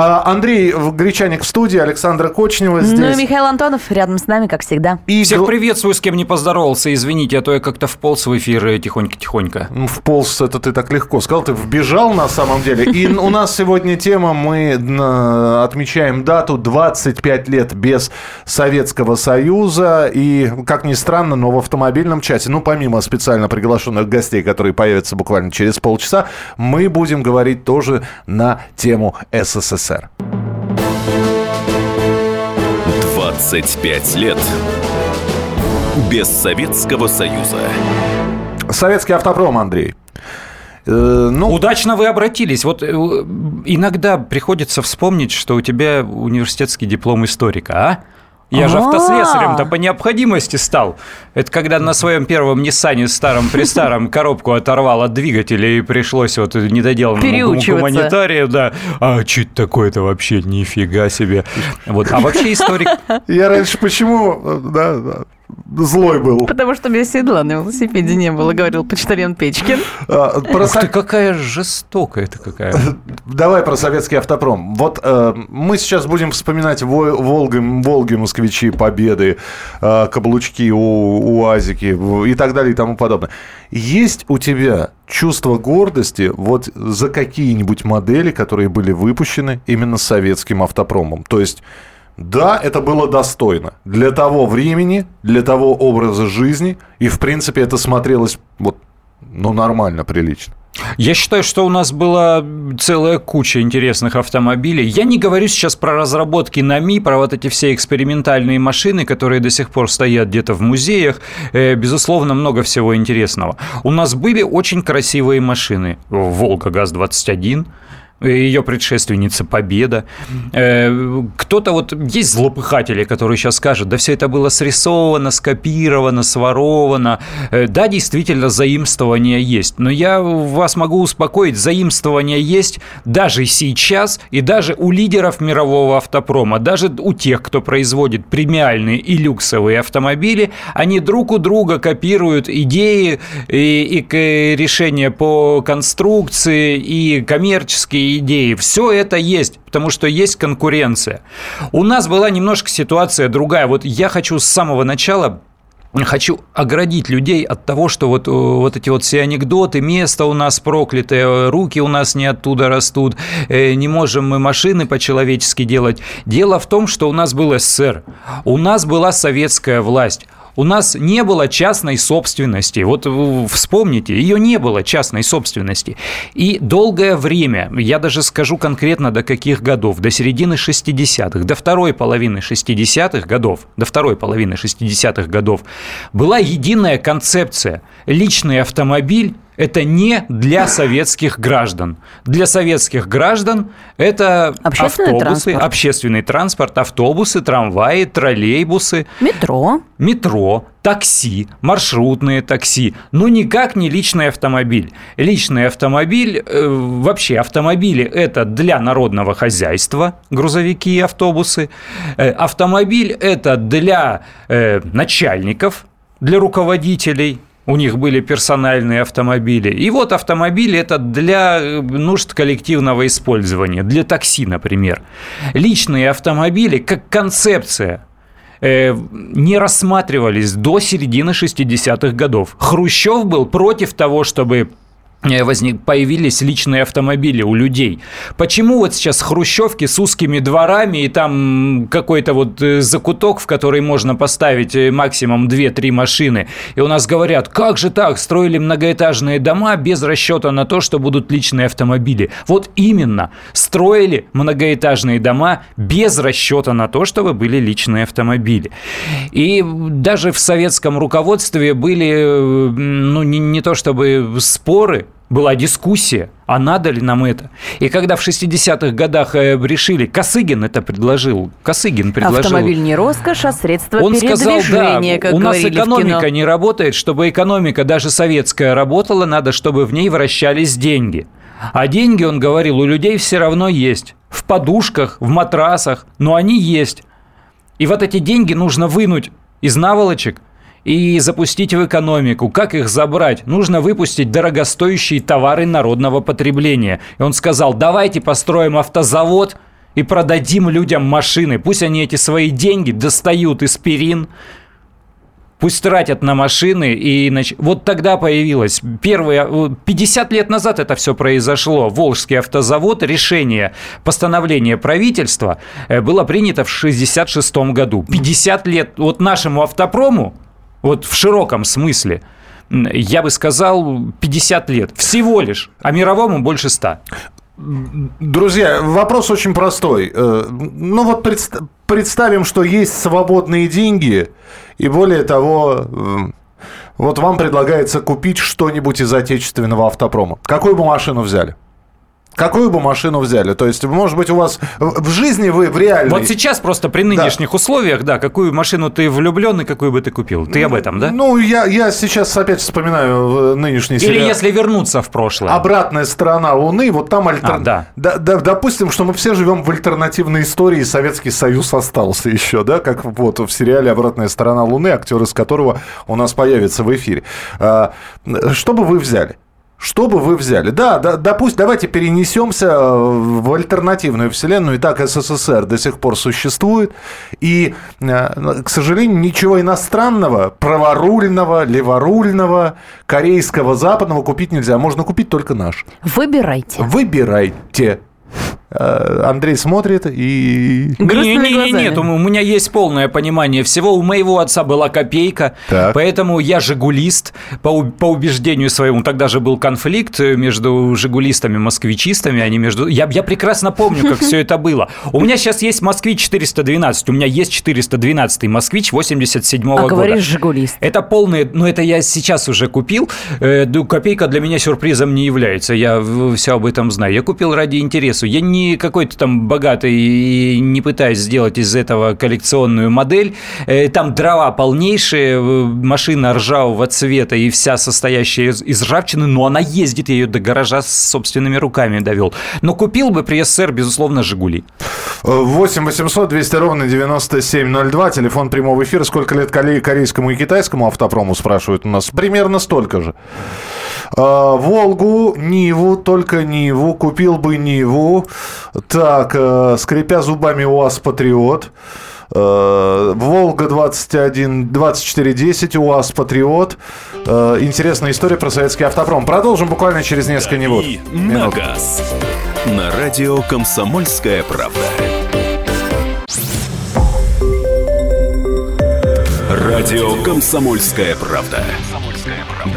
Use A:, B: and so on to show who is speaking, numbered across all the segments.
A: А, Андрей Гречаник в студии, Александра Кочнева здесь.
B: Ну и Михаил Антонов рядом с нами, как всегда.
C: И Всех приветствую, с кем не поздоровался. Извините, а то я как-то вполз в эфир тихонько-тихонько.
A: Ну, вполз, это ты так легко сказал. Ты вбежал на самом деле. И у нас сегодня тема, мы отмечаем дату 25 лет без Советского Союза. И, как ни странно, но в автомобильном чате, ну, помимо специально приглашенных гостей, которые появятся буквально через полчаса, мы будем говорить тоже на тему СССР. СССР.
D: 25 лет без Советского Союза.
A: Советский автопром, Андрей.
C: Э, ну... Удачно вы обратились. Вот э, иногда приходится вспомнить, что у тебя университетский диплом историка, а? Я же автослесарем-то по необходимости стал. Это когда на своем первом Ниссане старом при старом коробку оторвал от двигателя и пришлось вот недоделанному гуманитарию, да. А что это такое-то вообще? Нифига себе. Вот. А вообще историк...
A: Я раньше почему... Да, да злой был.
B: Потому что у меня седла на велосипеде не было, говорил почтальон Печкин.
C: А, про Ух ты, какая жестокая это какая.
A: Давай про советский автопром. Вот э, мы сейчас будем вспоминать Волги, Волги москвичи, Победы, э, каблучки, у, УАЗики и так далее и тому подобное. Есть у тебя чувство гордости вот за какие-нибудь модели, которые были выпущены именно советским автопромом? То есть да, это было достойно. Для того времени, для того образа жизни. И, в принципе, это смотрелось вот, ну, нормально, прилично.
C: Я считаю, что у нас была целая куча интересных автомобилей. Я не говорю сейчас про разработки НАМИ, про вот эти все экспериментальные машины, которые до сих пор стоят где-то в музеях. Э, безусловно, много всего интересного. У нас были очень красивые машины. «Волга ГАЗ-21», ее предшественница Победа. Э, кто-то вот есть злопыхатели, которые сейчас скажут, да все это было срисовано, скопировано, своровано. Э, да, действительно, заимствование есть. Но я вас могу успокоить, заимствование есть даже сейчас и даже у лидеров мирового автопрома, даже у тех, кто производит премиальные и люксовые автомобили, они друг у друга копируют идеи и, и решения по конструкции и коммерческие идеи. Все это есть, потому что есть конкуренция. У нас была немножко ситуация другая. Вот я хочу с самого начала хочу оградить людей от того, что вот, э, вот эти вот все анекдоты, место у нас проклятое, руки у нас не оттуда растут, э, не можем мы машины по-человечески делать. Дело в том, что у нас был СССР, у нас была советская власть, у нас не было частной собственности. Вот вспомните, ее не было частной собственности. И долгое время, я даже скажу конкретно до каких годов, до середины 60-х, до второй половины 60-х годов, до второй половины 60-х годов была единая концепция. Личный автомобиль это не для советских граждан. Для советских граждан это
B: общественный
C: автобусы,
B: транспорт.
C: общественный транспорт, автобусы, трамваи, троллейбусы.
B: Метро.
C: Метро, такси, маршрутные такси, но никак не личный автомобиль. Личный автомобиль, э, вообще автомобили – это для народного хозяйства, грузовики и автобусы. Э, автомобиль – это для э, начальников, для руководителей, у них были персональные автомобили. И вот автомобили это для э, нужд коллективного использования, для такси, например. Личные автомобили как концепция э, не рассматривались до середины 60-х годов. Хрущев был против того, чтобы возник, появились личные автомобили у людей. Почему вот сейчас хрущевки с узкими дворами и там какой-то вот э, закуток, в который можно поставить э, максимум 2-3 машины, и у нас говорят, как же так, строили многоэтажные дома без расчета на то, что будут личные автомобили. Вот именно, строили многоэтажные дома без расчета на то, чтобы были личные автомобили. И даже в советском руководстве были, ну, не, не то чтобы споры, была дискуссия, а надо ли нам это. И когда в 60-х годах э, решили, Косыгин это предложил, Косыгин предложил.
B: Автомобиль не роскошь, а средство
C: Он
B: передвижения,
C: сказал, да,
B: как
C: у нас экономика не работает, чтобы экономика даже советская работала, надо, чтобы в ней вращались деньги. А деньги, он говорил, у людей все равно есть. В подушках, в матрасах, но они есть. И вот эти деньги нужно вынуть из наволочек и запустить в экономику. Как их забрать? Нужно выпустить дорогостоящие товары народного потребления. И он сказал, давайте построим автозавод и продадим людям машины. Пусть они эти свои деньги достают из перин, пусть тратят на машины. И нач... Вот тогда появилось первые... 50 лет назад это все произошло. Волжский автозавод, решение постановления правительства э, было принято в 66 году. 50 лет вот нашему автопрому, вот в широком смысле, я бы сказал, 50 лет. Всего лишь. А мировому больше 100.
A: Друзья, вопрос очень простой. Э, ну вот представим, что есть свободные деньги, и более того, вот вам предлагается купить что-нибудь из отечественного автопрома. Какую бы машину взяли? Какую бы машину взяли? То есть, может быть, у вас в жизни вы в реальной...
C: Вот сейчас просто при нынешних да. условиях, да, какую машину ты влюблен и какую бы ты купил? Ты об этом, да?
A: Ну, я, я сейчас опять вспоминаю нынешний
C: сериал. Или если вернуться в прошлое.
A: «Обратная сторона Луны», вот там альтер... а, да. Да, да. Допустим, что мы все живем в альтернативной истории, Советский Союз остался еще, да, как вот в сериале «Обратная сторона Луны», актер из которого у нас появится в эфире. А, что бы вы взяли? Что бы вы взяли? Да, да, допустим, давайте перенесемся э, в альтернативную вселенную. И так СССР до сих пор существует. И, э, к сожалению, ничего иностранного, праворульного, леворульного, корейского, западного купить нельзя. Можно купить только наш.
B: Выбирайте.
A: Выбирайте. Э, Андрей смотрит и...
C: Не, не, не, нет, у меня есть полное понимание всего. У моего отца была копейка, так. поэтому я жигулист по, по убеждению своему. Тогда же был конфликт между жигулистами и москвичистами, они между... Я, я прекрасно помню, как все это было. У меня сейчас есть москвич 412, у меня есть 412 москвич 87 -го а года.
B: говоришь жигулист.
C: Это полные... Ну, это я сейчас уже купил. Э, копейка для меня сюрпризом не является. Я все об этом знаю. Я купил ради интереса. Я не не какой-то там богатый и не пытаюсь сделать из этого коллекционную модель. Э, там дрова полнейшие, машина ржавого цвета и вся состоящая из, из ржавчины, но она ездит, я ее до гаража с собственными руками довел. Но купил бы при СССР, безусловно, «Жигули».
A: 8 800 200 ровно 9702, телефон прямого эфира. Сколько лет корейскому и китайскому автопрому, спрашивают у нас? Примерно столько же. А, Волгу, Ниву, только Ниву, купил бы Ниву. Так, э, скрипя зубами УАЗ Патриот. Э, Волга 21 2410, УАЗ Патриот. Э, интересная история про советский автопром. Продолжим буквально через несколько минут.
D: На газ. На радио Комсомольская правда. Радио Комсомольская правда.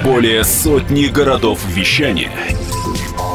D: Более сотни городов вещания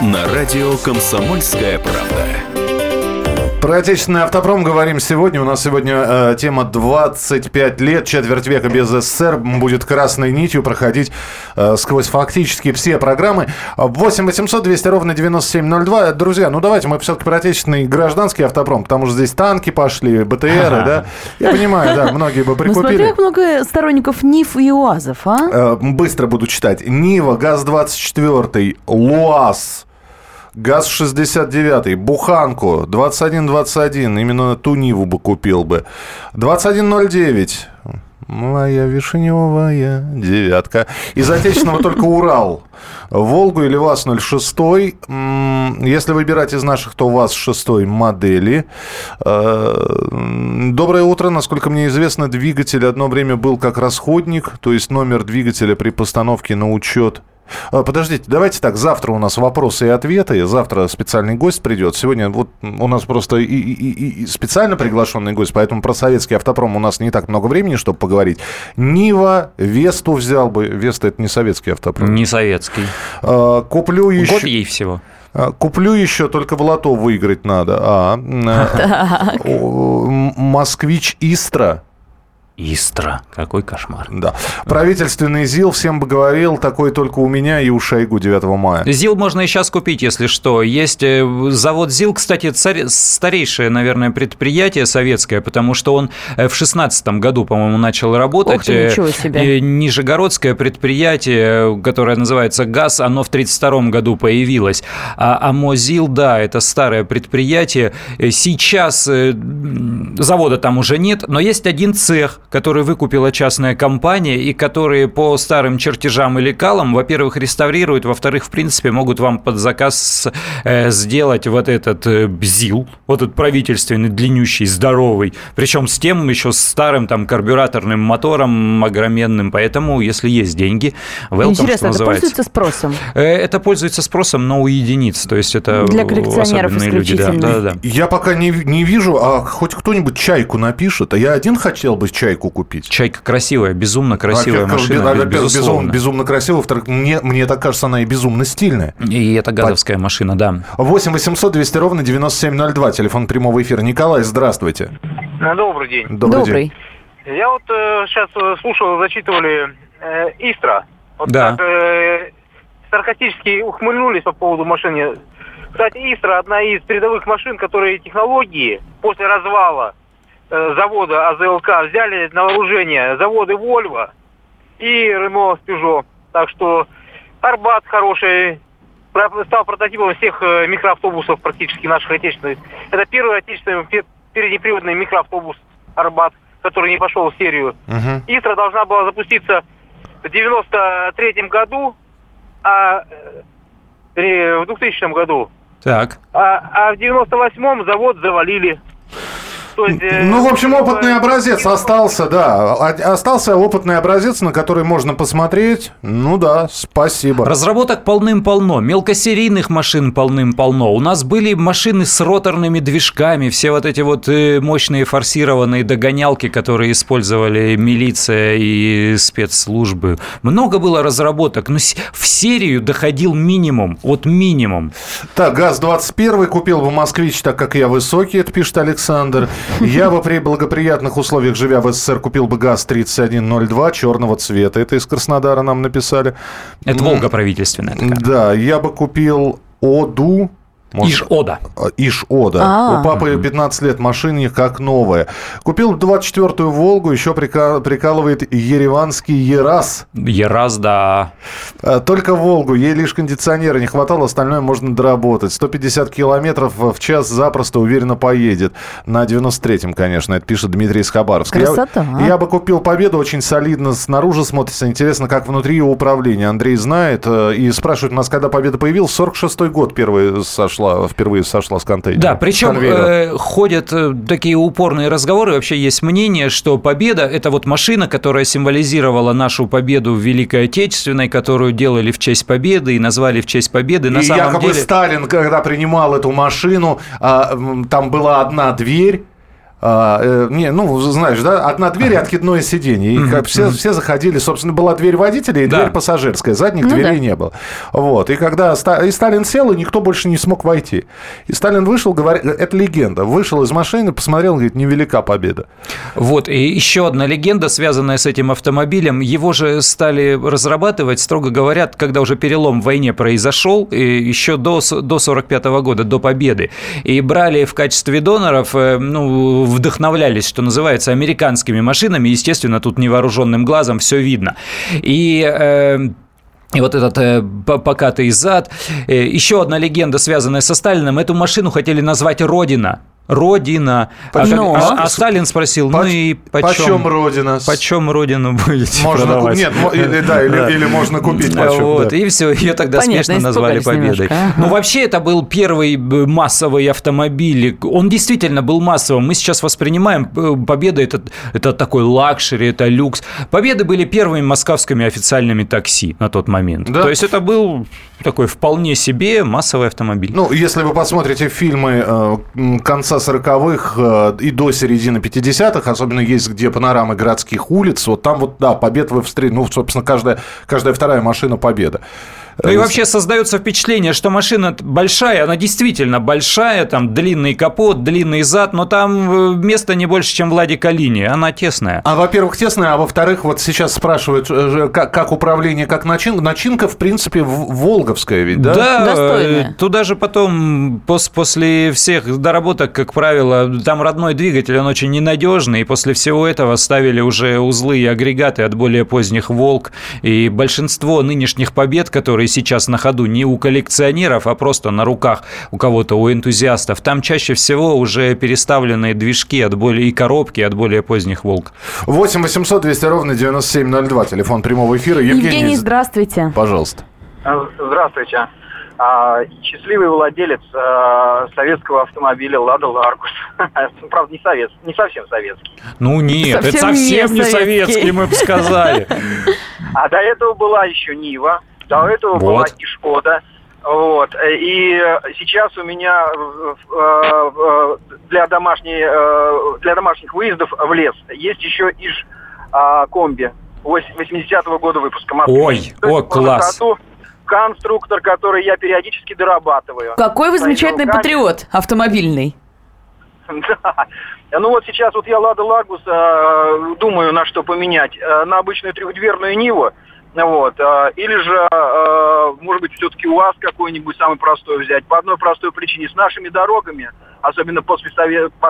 D: На радио «Комсомольская правда».
A: Про отечественный автопром говорим сегодня. У нас сегодня э, тема 25 лет, четверть века без СССР будет красной нитью проходить э, сквозь фактически все программы. 8 800 200 ровно 9702. Друзья, ну давайте мы все-таки про отечественный гражданский автопром, потому что здесь танки пошли, БТРы, ага. да? Я понимаю, да, многие бы прикупили. Ну смотри,
B: как много сторонников НИФ и УАЗов, а?
A: Э, быстро буду читать. Нива, ГАЗ-24, ЛУАЗ, ГАЗ-69, Буханку, 2121, именно ту Ниву бы купил бы. 2109, моя вишневая девятка. Из отечественного только Урал. Волгу или ВАЗ-06. Если выбирать из наших, то ВАЗ-6 модели. Э, доброе утро. Насколько мне известно, двигатель одно время был как расходник, то есть номер двигателя при постановке на учет а, подождите, давайте так, завтра у нас вопросы и ответы, завтра специальный гость придет. Сегодня вот у нас просто и, и, и специально приглашенный гость, поэтому про советский автопром у нас не так много времени, чтобы поговорить. Нива, Весту взял бы. Веста это не советский автопром.
C: Не советский.
A: А, куплю еще...
C: Год ей всего.
A: А, куплю еще, только в лото выиграть надо. А, москвич Истра
C: Истра. Какой кошмар.
A: Да. Правительственный ЗИЛ, всем бы говорил, такой только у меня и у Шойгу 9 мая.
C: ЗИЛ можно и сейчас купить, если что. Есть э, завод ЗИЛ, кстати, царь, старейшее, наверное, предприятие советское, потому что он э, в 16 году, по-моему, начал работать.
B: Ух ты, ничего себе.
C: Нижегородское предприятие, которое называется ГАЗ, оно в 32 году появилось. А, а МОЗИЛ, да, это старое предприятие. Сейчас завода там уже нет, но есть один цех, который выкупила частная компания и которые по старым чертежам и лекалам, во-первых, реставрируют, во-вторых, в принципе, могут вам под заказ э, сделать вот этот э, БЗИЛ, вот этот правительственный, длиннющий, здоровый, причем с тем еще старым там карбюраторным мотором огроменным, поэтому, если есть деньги, welcome,
B: Интересно, это пользуется спросом?
C: Э, это пользуется спросом, но у единиц, то есть это
B: Для коллекционеров
C: люди. Да, да, да.
A: Я пока не, не вижу, а хоть кто-нибудь чайку напишет, а я один хотел бы чайку купить.
C: Чайка красивая, безумно красивая во машина,
A: во безусловно. Безумно красивая, во-вторых, мне, мне так кажется, она и безумно стильная.
C: И это газовская По... машина, да.
A: 8 800 200 ровно 9702, телефон прямого эфира. Николай, здравствуйте.
E: Добрый день.
A: Добрый, Добрый.
E: день. Я вот э, сейчас э, слушал, зачитывали э, Истра. Вот
C: да.
E: так э, саркастически ухмыльнулись по поводу машины. Кстати, Истра одна из передовых машин, которые технологии после развала завода АЗЛК взяли на вооружение заводы Вольво и Рено с Peugeot. Так что Арбат хороший, стал прототипом всех э, микроавтобусов практически наших отечественных. Это первый отечественный переднеприводный микроавтобус Арбат, который не пошел в серию. Uh-huh. Истра должна была запуститься в 93 году, а э, в 2000 году.
C: Так.
E: А, а в 98-м завод завалили.
A: Ну, в общем, опытный образец остался, да. Остался опытный образец, на который можно посмотреть. Ну да, спасибо.
C: Разработок полным-полно. Мелкосерийных машин полным-полно. У нас были машины с роторными движками, все вот эти вот э, мощные форсированные догонялки, которые использовали милиция и спецслужбы. Много было разработок, но в серию доходил минимум, вот минимум.
A: Так, ГАЗ-21 купил бы «Москвич», так как я высокий, это пишет Александр. Я бы при благоприятных условиях, живя в СССР, купил бы ГАЗ-3102 черного цвета. Это из Краснодара нам написали.
C: Это Волга правительственная такая.
A: Да, я бы купил Оду
C: может, Иш-Ода.
A: Иш-Ода. А-а-а. У папы 15 лет машине как новая. Купил 24-ю Волгу, еще прикалывает ереванский Ерас.
C: Ерас, да.
A: А, только Волгу, ей лишь кондиционера не хватало, остальное можно доработать. 150 километров в час запросто уверенно поедет. На 93-м, конечно, это пишет Дмитрий из Хабаровска.
B: Красота.
A: Я, я бы купил Победу, очень солидно снаружи смотрится. Интересно, как внутри ее управление. Андрей знает э, и спрашивает нас, когда Победа появилась. 46-й год первый сошла сошла, впервые сошла с контейнера.
C: Да, причем э, ходят э, такие упорные разговоры, вообще есть мнение, что победа – это вот машина, которая символизировала нашу победу в Великой Отечественной, которую делали в честь победы и назвали в честь победы.
A: На и самом якобы деле... Сталин, когда принимал эту машину, а, там была одна дверь, а, э, не, ну, знаешь, да, одна дверь и откидное сиденье. И как все, все заходили, собственно, была дверь водителя и да. дверь пассажирская. Задних ну, дверей да. не было. Вот. И когда и Сталин сел, и никто больше не смог войти. И Сталин вышел, говорит, это легенда, вышел из машины, посмотрел, говорит, невелика победа.
C: Вот. И еще одна легенда, связанная с этим автомобилем. Его же стали разрабатывать, строго говоря, когда уже перелом в войне произошел, еще до, до 45 -го года, до победы. И брали в качестве доноров, э, ну, вдохновлялись, что называется, американскими машинами. Естественно, тут невооруженным глазом все видно. И э, и вот этот э, покатый зад. Э, еще одна легенда, связанная со Сталиным. Эту машину хотели назвать «Родина». Родина. А,
A: Но...
C: а, а Сталин спросил, ну и почем?
A: Почем Родина?
C: Почем Родину будете
A: можно
C: продавать?
A: Нет, или, да, или, да. или можно купить почем.
C: Вот,
A: да.
C: и все, ее тогда
B: Понятно,
C: смешно назвали победой.
B: Немножко.
C: Ну, вообще, это был первый массовый автомобиль. Он действительно был массовым. Мы сейчас воспринимаем э, Победа это, это такой luxury, это люкс. Победы были первыми московскими официальными такси на тот момент. Да. То есть это был такой вполне себе массовый автомобиль.
A: Ну, если вы посмотрите фильмы э, конца 40-х э, и до середины 50-х, особенно есть где панорамы городских улиц, вот там вот, да, побед вы встретите, ну, собственно, каждая, каждая вторая машина победа.
C: Ну и вообще создается впечатление, что машина большая, она действительно большая, там длинный капот, длинный зад, но там э, места не больше, чем в Ладе Калине, она тесная.
A: А во-первых, тесная, а во-вторых, вот сейчас спрашивают, э, как, как управление, как начин, начинка, в принципе, волговская ведь, да?
C: Да,
B: Достойная.
C: э, туда же потом, пос- после всех доработок, как правило, там родной двигатель, он очень ненадежный, и после всего этого ставили уже узлы и агрегаты от более поздних «Волк», и большинство нынешних побед, которые сейчас на ходу, не у коллекционеров, а просто на руках у кого-то, у энтузиастов, там чаще всего уже переставленные движки от более и коробки от более поздних «Волк».
A: 8 800 200 ровно 9702, телефон прямого эфира. Евгений,
B: Евгений, здравствуйте.
A: пожалуйста.
F: А, Здравствуйте. А, Счастливый владелец а, советского автомобиля «Лада Ларгус». Правда, не, совет, не совсем советский.
C: Ну нет, это
B: Совсем не
C: совсем не
B: советский.
C: советский, мы бы сказали.
F: А до этого была еще Нива, до этого была
C: Вот.
F: и Шкода. Вот. И сейчас у меня э, э, для, домашней, э, для домашних выездов в лес есть еще иж а, комби 80-го года выпуска Москвы.
C: Ой,
F: То
C: о, класс.
F: Конструктор, который я периодически дорабатываю.
B: Какой вы замечательный
F: руками.
B: патриот автомобильный.
F: Да. Ну вот сейчас вот я Лада Лагус э, думаю, на что поменять. Э, на обычную трехдверную Ниву. Вот. э, или же, э, может быть, все-таки УАЗ какой-нибудь самый простой взять. По одной простой причине. С нашими дорогами, особенно после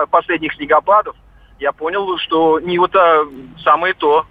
F: последних снегопадов, я понял, что Нива-то самое то.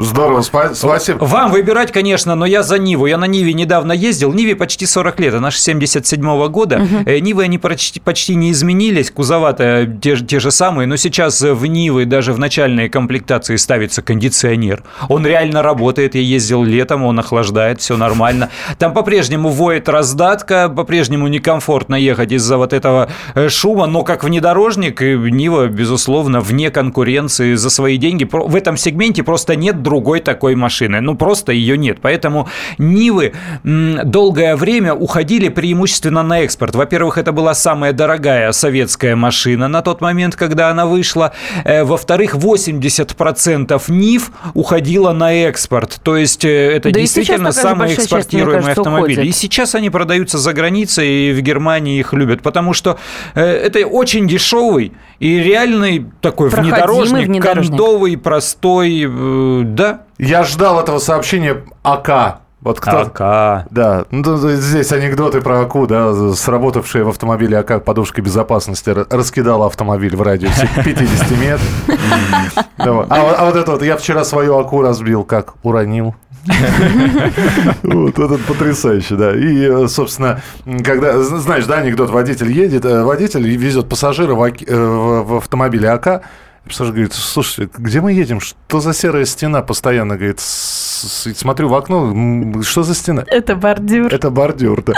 A: Здорово, спа- спасибо.
C: Вам выбирать, конечно, но я за Ниву. Я на Ниве недавно ездил. Ниве почти 40 лет, она же 77 года. Э, Нивы, они почти, почти не изменились. Кузова-то те, же- те же самые. Но сейчас в Нивы даже в начальной комплектации ставится кондиционер. Он реально работает. Я ездил летом, он охлаждает, все нормально. Там по-прежнему воет раздатка, по-прежнему некомфортно ехать из-за вот этого э, шума. Но как внедорожник, э, Нива, безусловно, вне конкуренции за свои деньги. В этом сегменте просто нет другой такой машины. Ну, просто ее нет. Поэтому Нивы долгое время уходили преимущественно на экспорт. Во-первых, это была самая дорогая советская машина на тот момент, когда она вышла. Э, Во-вторых, 80% Нив уходило на экспорт. То есть э, это
B: Да
C: действительно самые
B: большая часть, кажется,
C: автомобили.
B: уходит.
C: И сейчас они продаются за границей, и в Германии их любят, потому что э, это очень дешевый и реальный такой внедорожник,
B: внедорожник.
C: кондовый, простой, э, да.
A: Я ждал этого сообщения АК. Вот кто
C: АК.
A: Да, ну, здесь анекдоты про АКУ, да, сработавшая в автомобиле АК подушка безопасности раскидала автомобиль в радиусе 50 метров. А, вот- а вот это вот, я вчера свою АКУ разбил, как уронил. Вот это потрясающе, да. И, э, собственно, когда, знаешь, да, анекдот, водитель едет, э, водитель везет пассажира в, э, автомобиле АК, пассажир говорит, слушайте, где мы едем? Что за серая стена постоянно? Говорит, «С- с- смотрю в окно, что за стена?
B: Это бордюр.
A: Это бордюр, да.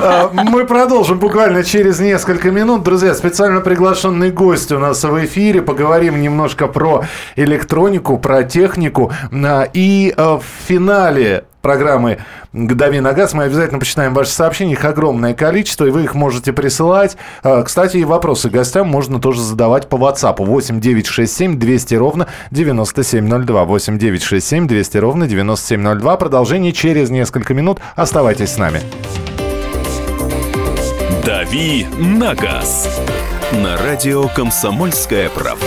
A: А, Мы продолжим буквально через несколько минут. Друзья, специально приглашенный гость у нас в эфире. Поговорим немножко про электронику, про технику. А, И а, в финале программы «Дави на газ» мы обязательно почитаем ваши сообщения. Их огромное количество, и вы их можете присылать. А, Кстати, и вопросы гостям можно тоже задавать по WhatsApp. 8 967 200 ровно 9702. 8 967 200 ровно 9702. Продолжение через несколько минут. Оставайтесь с нами.
D: «Дави на газ» на радио «Комсомольская правда».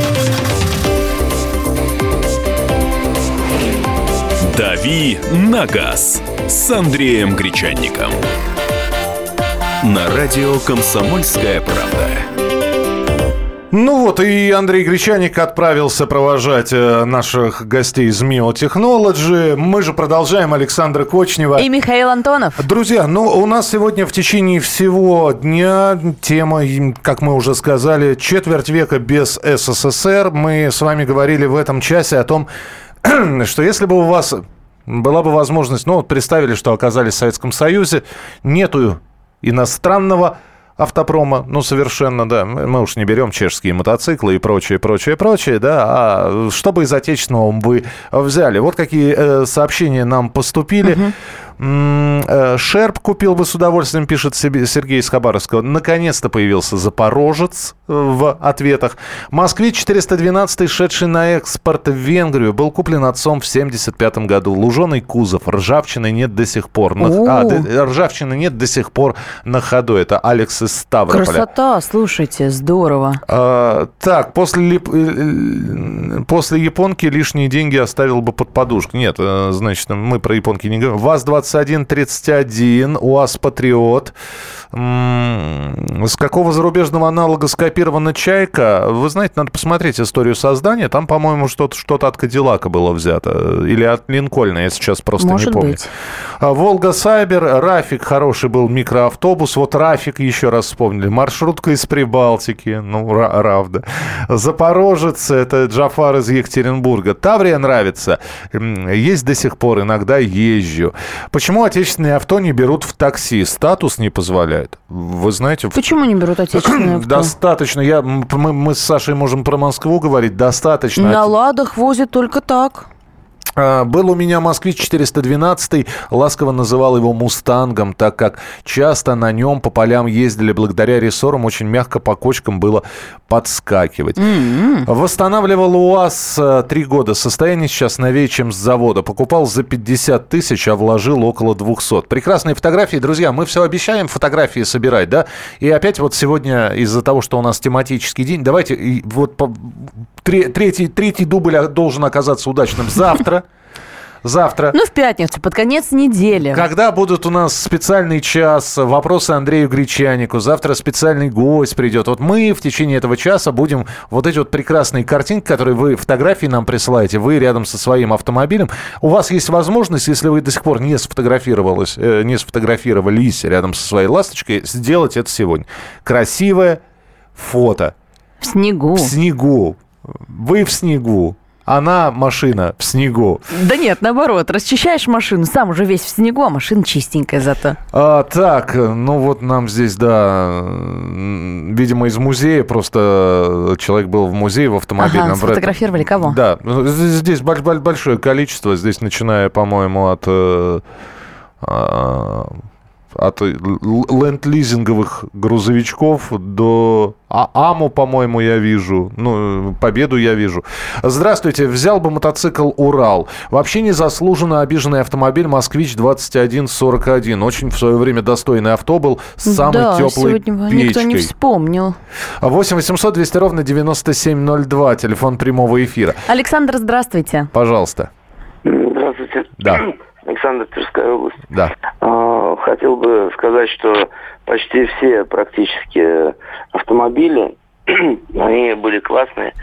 D: «Дави на газ» с Андреем Гречанником. На радио «Комсомольская правда».
A: Ну вот, и Андрей Гречаник отправился провожать э, наших гостей из Mio Technology. Мы же продолжаем. Александра Кочнева.
B: И Михаил Антонов.
A: Друзья, ну у нас сегодня в течение всего дня тема, как мы уже сказали, четверть века без СССР. Мы с вами говорили в этом часе о том, что если бы у вас была бы возможность, ну, вот представили, что оказались в Советском Союзе, нету иностранного автопрома, ну, совершенно, да. Мы уж не берем чешские мотоциклы и прочее, прочее, прочее, да. А что бы из отечественного вы взяли? Вот какие э, сообщения нам поступили. Э, Шерп купил бы с удовольствием, пишет Сергей из Хабаровского. Наконец-то появился Запорожец э, в ответах. Москвич 412, шедший на экспорт в Венгрию, был куплен отцом в 75 году. Луженый кузов, ржавчины нет до сих пор. На- а, д- ржавчины нет до сих пор на ходу. Это Алекс из Ставрополя.
B: Красота, слушайте, здорово.
A: А, так, после, лип- э, э, после японки лишние деньги оставил бы под подушку. Нет, э, значит, мы про японки не говорим. ВАЗ-2131, УАЗ Патриот. С какого зарубежного аналога скопирована «Чайка»? Вы знаете, надо посмотреть историю создания. Там, по-моему, что-то что от «Кадиллака» было взято. Или от «Линкольна», я сейчас просто
B: Может
A: не помню.
B: быть.
A: А, Волга Сайбер, Рафик хороший был микроавтобус. Вот Рафик еще раз вспомнили. Маршрутка из Прибалтики. Ну, ра- правда. Запорожец, это Джафар из Екатеринбурга. Таврия нравится. Есть до сих пор, иногда езжу. Почему отечественные авто не берут в такси? Статус не позволяет. Вы знаете, в
B: Почему не берут отечественные авто?
A: Достаточно. Я, мы, мы с Сашей можем про Москву говорить. Достаточно.
B: На ладах возят только так.
A: А, Был у меня «Москвич 412», ласково называл его «Мустангом», так как часто на нем по полям ездили благодаря рессорам, очень мягко по кочкам было подскакивать. Восстанавливал УАЗ э, три года, состояние сейчас новее, чем с завода. Покупал за 50 тысяч, а вложил около 200. Прекрасные фотографии, друзья, мы все обещаем фотографии собирать, да? И опять вот сегодня из-за того, что у нас тематический день, давайте вот по- тре- третий, третий дубль должен оказаться удачным завтра. Завтра.
B: Ну, в пятницу, под конец недели.
A: Когда будут у нас специальный час, вопросы Андрею Гречанику, завтра специальный гость придет. Вот мы в течение этого часа будем вот эти вот прекрасные картинки, которые вы, фотографии нам присылаете, вы рядом со своим автомобилем. У вас есть возможность, если вы до сих пор не сфотографировалась, э, не сфотографировались рядом со своей ласточкой, сделать это сегодня. Красивое фото
B: В снегу.
A: в снегу. Вы в снегу. Она, машина, в снегу.
B: Да нет, наоборот, расчищаешь машину, сам уже весь в снегу, а машина чистенькая зато.
A: А, так, ну вот нам здесь, да, видимо, из музея, просто человек был в музее в автомобильном.
B: Ага, сфотографировали кого?
A: Да, ну, здесь здесь боль- боль- большое количество, здесь начиная, по-моему, от... от ленд-лизинговых грузовичков до а- АМУ, по-моему, я вижу. Ну, Победу я вижу. Здравствуйте. Взял бы мотоцикл «Урал». Вообще незаслуженно обиженный автомобиль «Москвич-2141». Очень в свое время достойный авто был с самой
B: да,
A: теплой
B: сегодня никто не
A: печкой.
B: вспомнил.
A: 8 800 200 ровно 9702. Телефон прямого эфира.
B: Александр, здравствуйте.
A: Пожалуйста.
G: Здравствуйте.
A: Да.
G: Александр Тверская область.
A: Да.
G: А, Хотел бы сказать, что почти все практически автомобили, они были классные.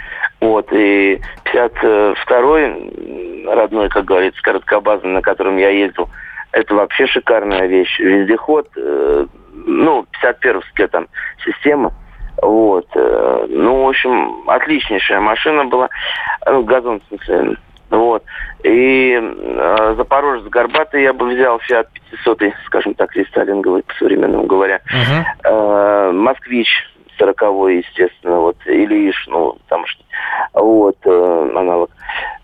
G: Вот, и 52-й родной, как говорится, короткобазный, на котором я ездил, это вообще шикарная вещь. Вездеход, э, ну, 51-ская там система. Вот. э, Ну, в общем, отличнейшая машина была. Ну, газон, в смысле. Вот. И э, Запорожец Горбатый я бы взял, Фиат 500, скажем так, рестайлинговый, по-современному говоря.
A: Мгм.
G: Э, Москвич 40 естественно, вот, или Иш, ну, там что. Вот, э, аналог.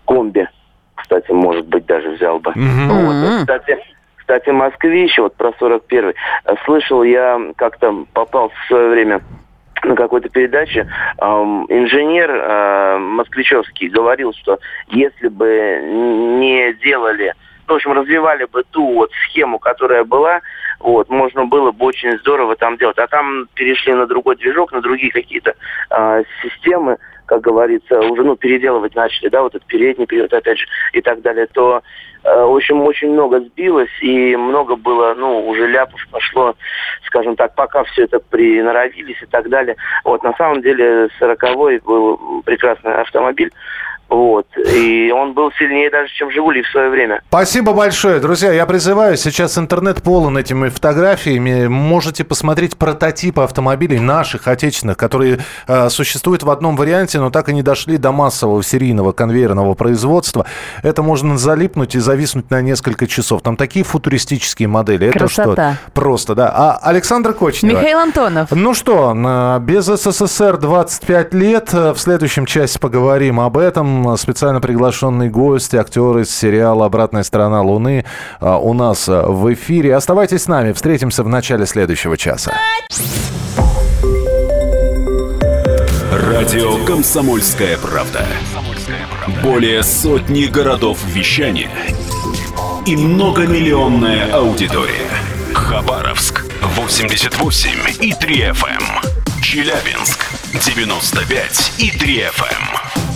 G: Комби, кстати, может быть, даже взял бы.
A: Мгм.
G: Вот, кстати, кстати, Москвич, вот про 41-й, э, слышал я, как-то попал в свое время на какой-то передаче, инженер э, москвичевский говорил, что если бы не делали, ну, в общем, развивали бы ту вот схему, которая была, вот, можно было бы очень здорово там делать. А там перешли на другой движок, на другие какие-то э, системы, как говорится, уже, ну, переделывать начали, да, вот этот передний период, опять же, и так далее, то, э, в общем, очень много сбилось, и много было, ну, уже ляпов пошло, скажем так, пока все это приноровились и так далее. Вот, на самом деле, 40-й был прекрасный автомобиль, Вот. И он был сильнее даже, чем «Жигули» в свое время.
A: Спасибо большое, друзья. Я призываю, сейчас интернет полон этими фотографиями. Можете посмотреть прототипы автомобилей наших, отечественных, которые э, существуют в одном варианте, но так и не дошли до массового серийного конвейерного производства. Это можно залипнуть и зависнуть на несколько часов. Там такие футуристические модели.
B: Красота.
A: Это что? Просто, да. А Александр Кочнева.
B: Михаил Антонов.
A: Ну что, э, без СССР 25 лет. Э, В следующем части поговорим об этом. Специально приглашенный гость, актер из сериала «Обратная сторона Луны» э, у нас э, в эфире. Оставайтесь с нами. Встретимся в начале следующего часа.
D: Радио «Комсомольская правда». Более сотни городов вещания и многомиллионная аудитория. Хабаровск 88 и 3 FM. Челябинск 95 и 3 FM.